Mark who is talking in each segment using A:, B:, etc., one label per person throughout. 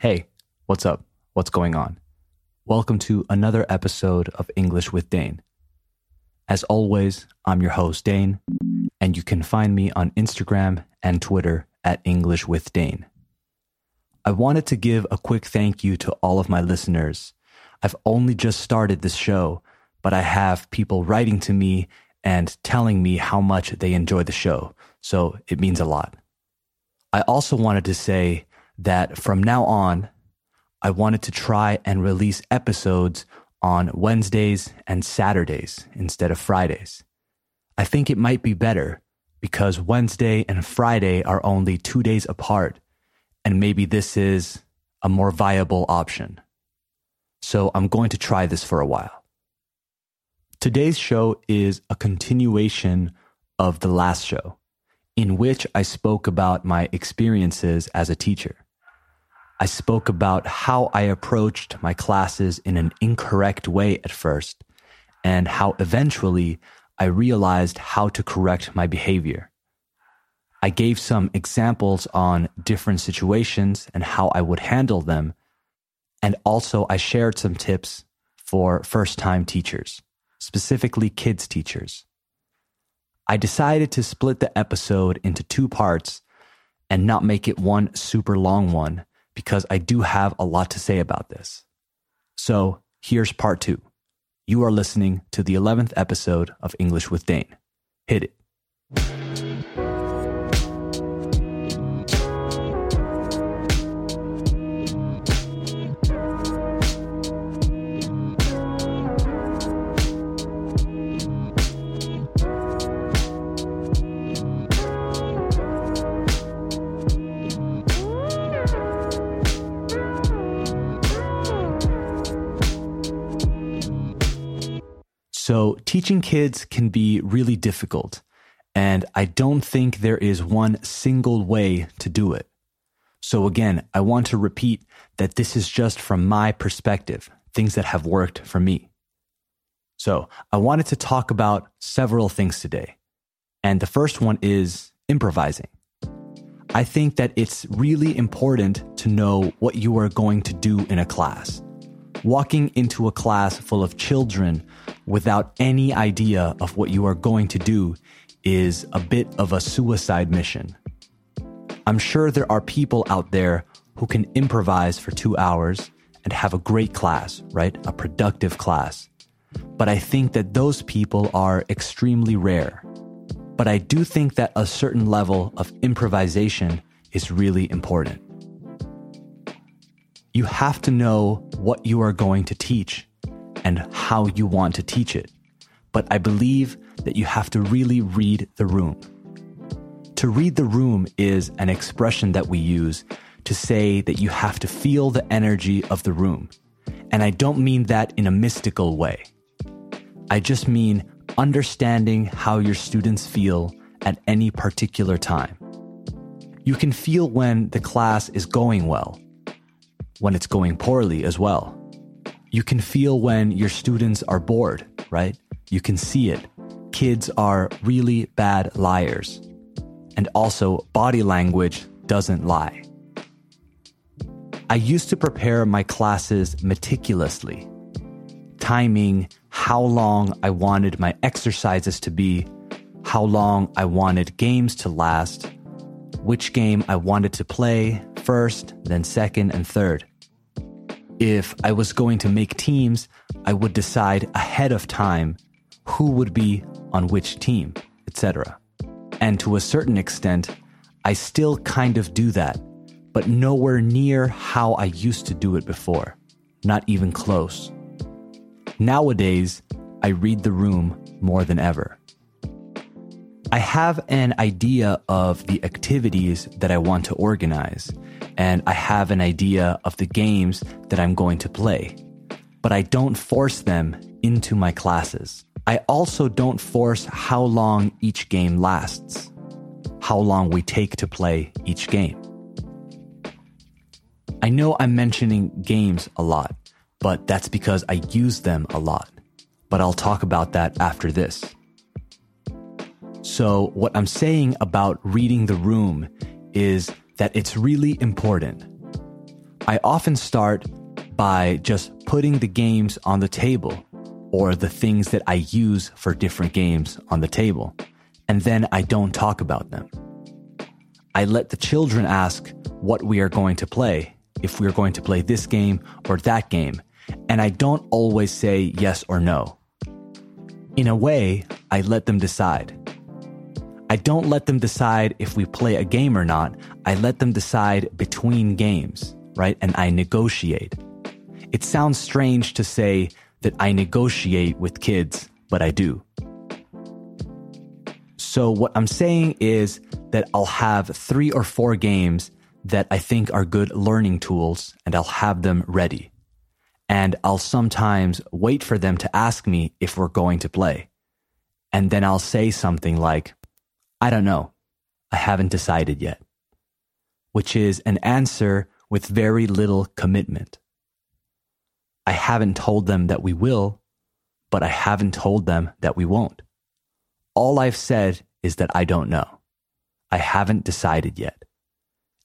A: Hey, what's up? What's going on? Welcome to another episode of English with Dane. As always, I'm your host, Dane, and you can find me on Instagram and Twitter at English with Dane. I wanted to give a quick thank you to all of my listeners. I've only just started this show, but I have people writing to me and telling me how much they enjoy the show, so it means a lot. I also wanted to say that from now on, I wanted to try and release episodes on Wednesdays and Saturdays instead of Fridays. I think it might be better because Wednesday and Friday are only two days apart, and maybe this is a more viable option. So I'm going to try this for a while. Today's show is a continuation of the last show, in which I spoke about my experiences as a teacher. I spoke about how I approached my classes in an incorrect way at first, and how eventually I realized how to correct my behavior. I gave some examples on different situations and how I would handle them, and also I shared some tips for first time teachers, specifically kids teachers. I decided to split the episode into two parts and not make it one super long one because I do have a lot to say about this. So here's part two. You are listening to the 11th episode of English with Dane. Hit it. Teaching kids can be really difficult, and I don't think there is one single way to do it. So, again, I want to repeat that this is just from my perspective, things that have worked for me. So, I wanted to talk about several things today. And the first one is improvising. I think that it's really important to know what you are going to do in a class. Walking into a class full of children without any idea of what you are going to do is a bit of a suicide mission. I'm sure there are people out there who can improvise for two hours and have a great class, right? A productive class. But I think that those people are extremely rare. But I do think that a certain level of improvisation is really important you have to know what you are going to teach and how you want to teach it. But I believe that you have to really read the room. To read the room is an expression that we use to say that you have to feel the energy of the room. And I don't mean that in a mystical way. I just mean understanding how your students feel at any particular time. You can feel when the class is going well when it's going poorly as well. You can feel when your students are bored, right? You can see it. Kids are really bad liars. And also, body language doesn't lie. I used to prepare my classes meticulously, timing how long I wanted my exercises to be, how long I wanted games to last, which game I wanted to play first, then second, and third. If I was going to make teams, I would decide ahead of time who would be on which team, etc. And to a certain extent, I still kind of do that, but nowhere near how I used to do it before. Not even close. Nowadays, I read the room more than ever. I have an idea of the activities that I want to organize and I have an idea of the games that I'm going to play. But I don't force them into my classes. I also don't force how long each game lasts, how long we take to play each game. I know I'm mentioning games a lot, but that's because I use them a lot. But I'll talk about that after this. So, what I'm saying about reading the room is that it's really important. I often start by just putting the games on the table or the things that I use for different games on the table, and then I don't talk about them. I let the children ask what we are going to play, if we are going to play this game or that game, and I don't always say yes or no. In a way, I let them decide. I don't let them decide if we play a game or not. I let them decide between games, right? And I negotiate. It sounds strange to say that I negotiate with kids, but I do. So what I'm saying is that I'll have three or four games that I think are good learning tools and I'll have them ready. And I'll sometimes wait for them to ask me if we're going to play. And then I'll say something like, I don't know. I haven't decided yet. Which is an answer with very little commitment. I haven't told them that we will, but I haven't told them that we won't. All I've said is that I don't know. I haven't decided yet.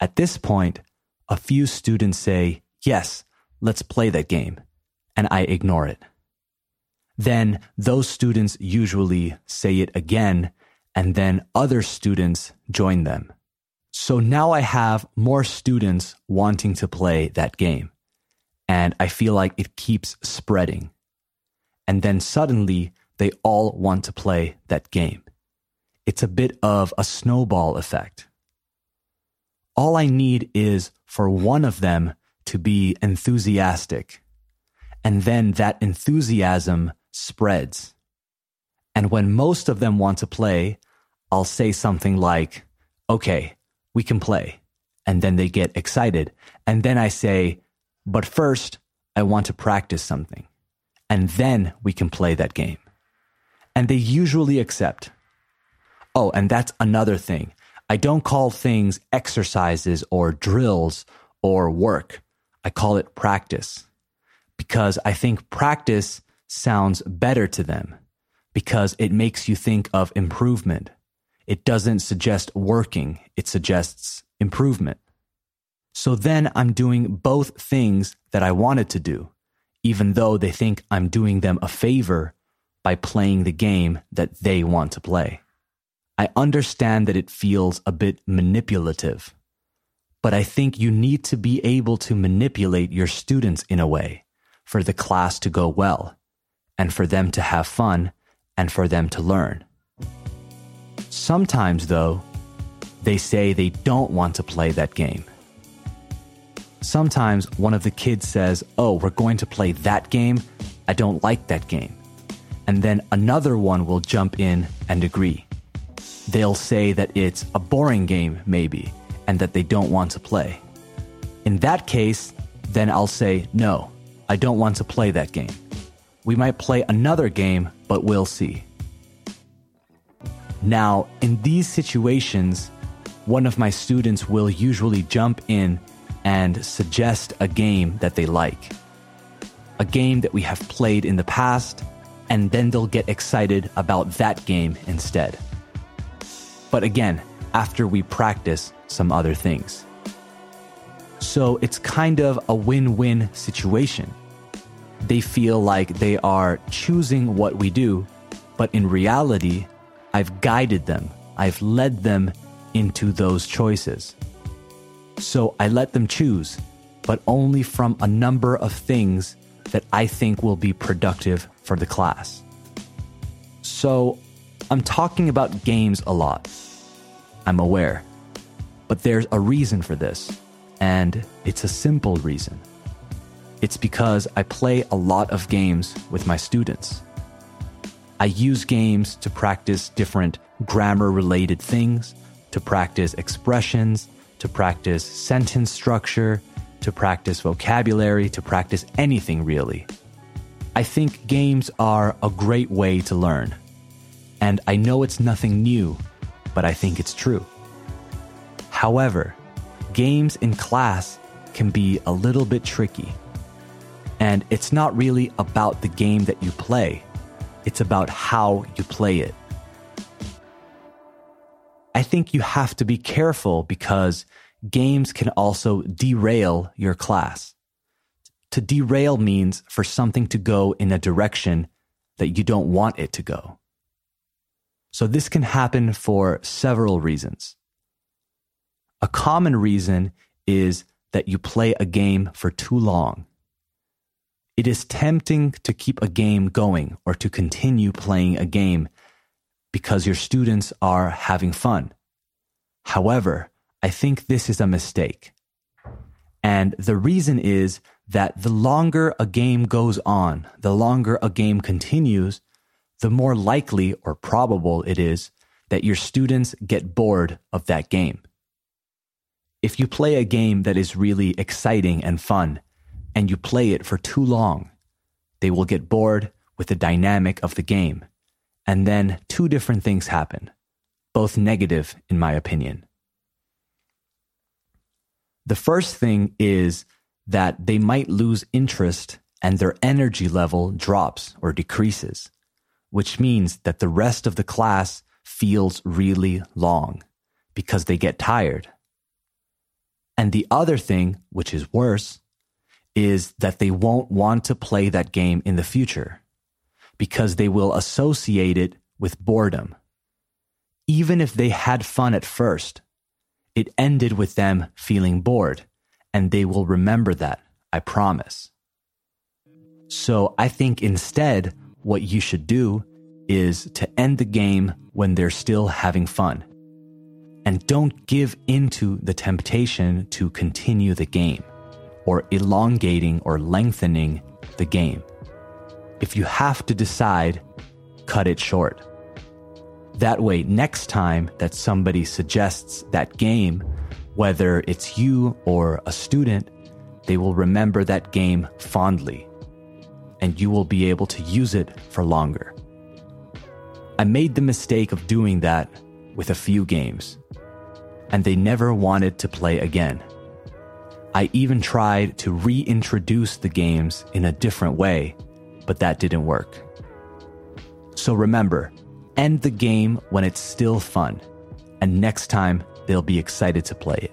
A: At this point, a few students say, Yes, let's play that game, and I ignore it. Then those students usually say it again, and then other students join them. So now I have more students wanting to play that game and I feel like it keeps spreading. And then suddenly they all want to play that game. It's a bit of a snowball effect. All I need is for one of them to be enthusiastic. And then that enthusiasm spreads. And when most of them want to play, I'll say something like, okay, we can play. And then they get excited. And then I say, but first, I want to practice something. And then we can play that game. And they usually accept. Oh, and that's another thing. I don't call things exercises or drills or work. I call it practice because I think practice sounds better to them because it makes you think of improvement. It doesn't suggest working, it suggests improvement. So then I'm doing both things that I wanted to do, even though they think I'm doing them a favor by playing the game that they want to play. I understand that it feels a bit manipulative, but I think you need to be able to manipulate your students in a way for the class to go well and for them to have fun and for them to learn. Sometimes, though, they say they don't want to play that game sometimes one of the kids says, Oh, we're going to play that game. I don't like that game. And then another one will jump in and agree. They'll say that it's a boring game, maybe, and that they don't want to play. In that case, then I'll say, No, I don't want to play that game. We might play another game, but we'll see. Now, in these situations, one of my students will usually jump in and suggest a game that they like. A game that we have played in the past, and then they'll get excited about that game instead. But again, after we practice some other things. So it's kind of a win win situation. They feel like they are choosing what we do, but in reality, I've guided them, I've led them into those choices. So I let them choose, but only from a number of things that I think will be productive for the class. So I'm talking about games a lot. I'm aware. But there's a reason for this, and it's a simple reason. It's because I play a lot of games with my students. I use games to practice different grammar related things, to practice expressions, to practice sentence structure, to practice vocabulary, to practice anything really. I think games are a great way to learn. And I know it's nothing new, but I think it's true. However, games in class can be a little bit tricky. And it's not really about the game that you play, it's about how you play it. I think you have to be careful because games can also derail your class. To derail means for something to go in a direction that you don't want it to go. So this can happen for several reasons. A common reason is that you play a game for too long. It is tempting to keep a game going or to continue playing a game because your students are having fun. However, I think this is a mistake. And the reason is that the longer a game goes on, the longer a game continues, the more likely or probable it is that your students get bored of that game. If you play a game that is really exciting and fun, and you play it for too long, they will get bored with the dynamic of the game. And then two different things happen, both negative, in my opinion. The first thing is that they might lose interest and their energy level drops or decreases, which means that the rest of the class feels really long because they get tired. And the other thing, which is worse, is that they won't want to play that game in the future because they will associate it with boredom. Even if they had fun at first, it ended with them feeling bored, and they will remember that, I promise. So I think instead, what you should do is to end the game when they're still having fun. And don't give into the temptation to continue the game or elongating or lengthening the game. If you have to decide, cut it short. That way, next time that somebody suggests that game, whether it's you or a student, they will remember that game fondly and you will be able to use it for longer. I made the mistake of doing that with a few games, and they never wanted to play again. I even tried to reintroduce the games in a different way, but that didn't work. So remember, end the game when it's still fun, and next time they'll be excited to play it.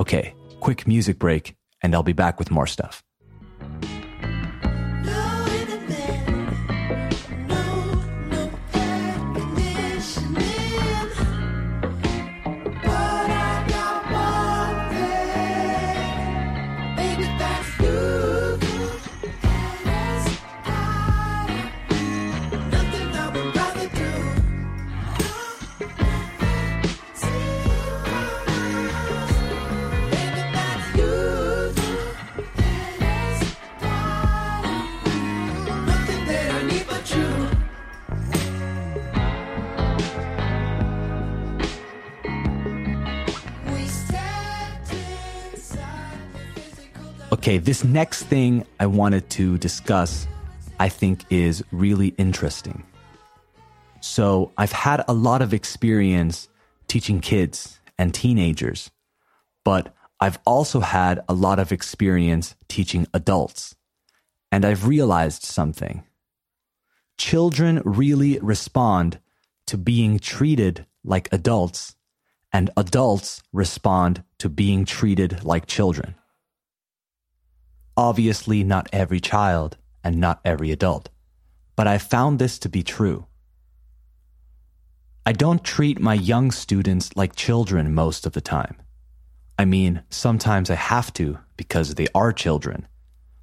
A: Okay, quick music break, and I'll be back with more stuff. Okay, this next thing I wanted to discuss, I think is really interesting. So, I've had a lot of experience teaching kids and teenagers, but I've also had a lot of experience teaching adults. And I've realized something. Children really respond to being treated like adults, and adults respond to being treated like children. Obviously, not every child and not every adult, but I found this to be true. I don't treat my young students like children most of the time. I mean, sometimes I have to because they are children,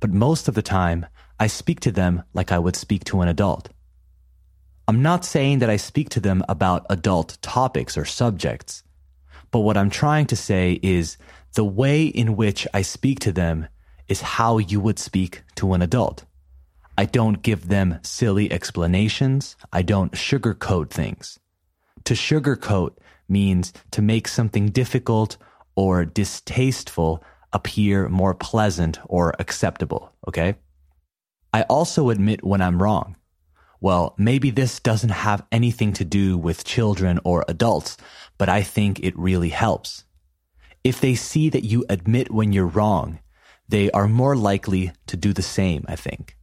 A: but most of the time I speak to them like I would speak to an adult. I'm not saying that I speak to them about adult topics or subjects, but what I'm trying to say is the way in which I speak to them is how you would speak to an adult. I don't give them silly explanations. I don't sugarcoat things. To sugarcoat means to make something difficult or distasteful appear more pleasant or acceptable, okay? I also admit when I'm wrong. Well, maybe this doesn't have anything to do with children or adults, but I think it really helps. If they see that you admit when you're wrong they are more likely to do the same, I think.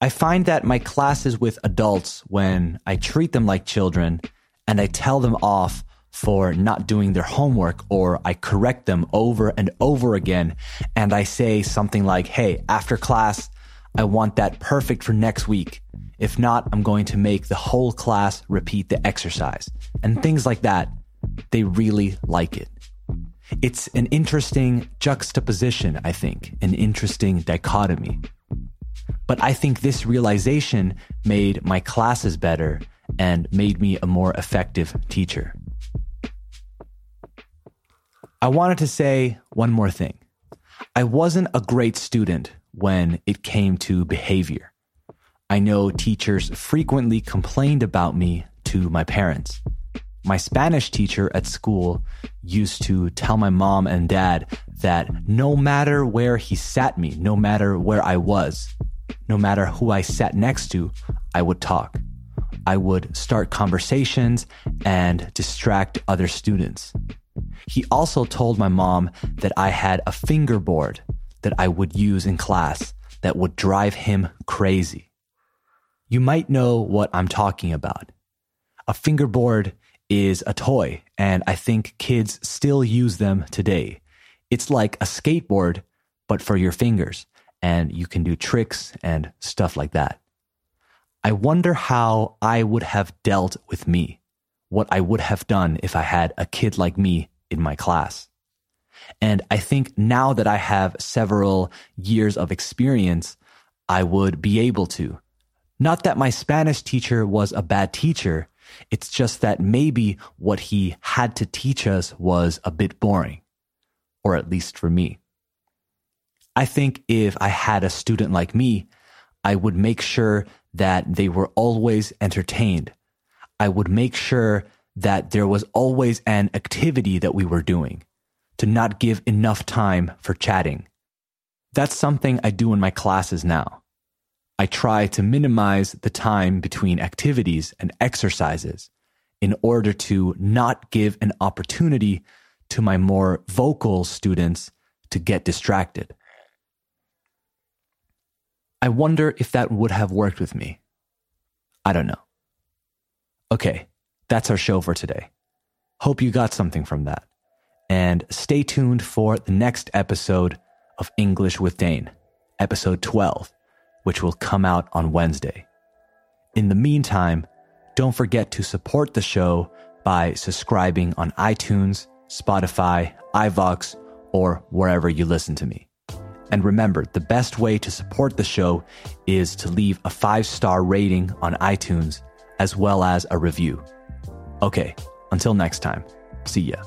A: I find that my classes with adults, when I treat them like children and I tell them off for not doing their homework or I correct them over and over again. And I say something like, Hey, after class, I want that perfect for next week. If not, I'm going to make the whole class repeat the exercise and things like that. They really like it. It's an interesting juxtaposition, I think, an interesting dichotomy. But I think this realization made my classes better and made me a more effective teacher. I wanted to say one more thing. I wasn't a great student when it came to behavior. I know teachers frequently complained about me to my parents. My Spanish teacher at school used to tell my mom and dad that no matter where he sat me, no matter where I was, no matter who I sat next to, I would talk. I would start conversations and distract other students. He also told my mom that I had a fingerboard that I would use in class that would drive him crazy. You might know what I'm talking about. A fingerboard is a toy, and I think kids still use them today. It's like a skateboard, but for your fingers, and you can do tricks and stuff like that. I wonder how I would have dealt with me, what I would have done if I had a kid like me in my class. And I think now that I have several years of experience, I would be able to. Not that my Spanish teacher was a bad teacher, it's just that maybe what he had to teach us was a bit boring, or at least for me. I think if I had a student like me, I would make sure that they were always entertained. I would make sure that there was always an activity that we were doing to not give enough time for chatting. That's something I do in my classes now. I try to minimize the time between activities and exercises in order to not give an opportunity to my more vocal students to get distracted. I wonder if that would have worked with me. I don't know. Okay, that's our show for today. Hope you got something from that. And stay tuned for the next episode of English with Dane, episode 12 which will come out on Wednesday. In the meantime, don't forget to support the show by subscribing on iTunes, Spotify, iVoox, or wherever you listen to me. And remember, the best way to support the show is to leave a five star rating on iTunes as well as a review. Okay, until next time, see ya.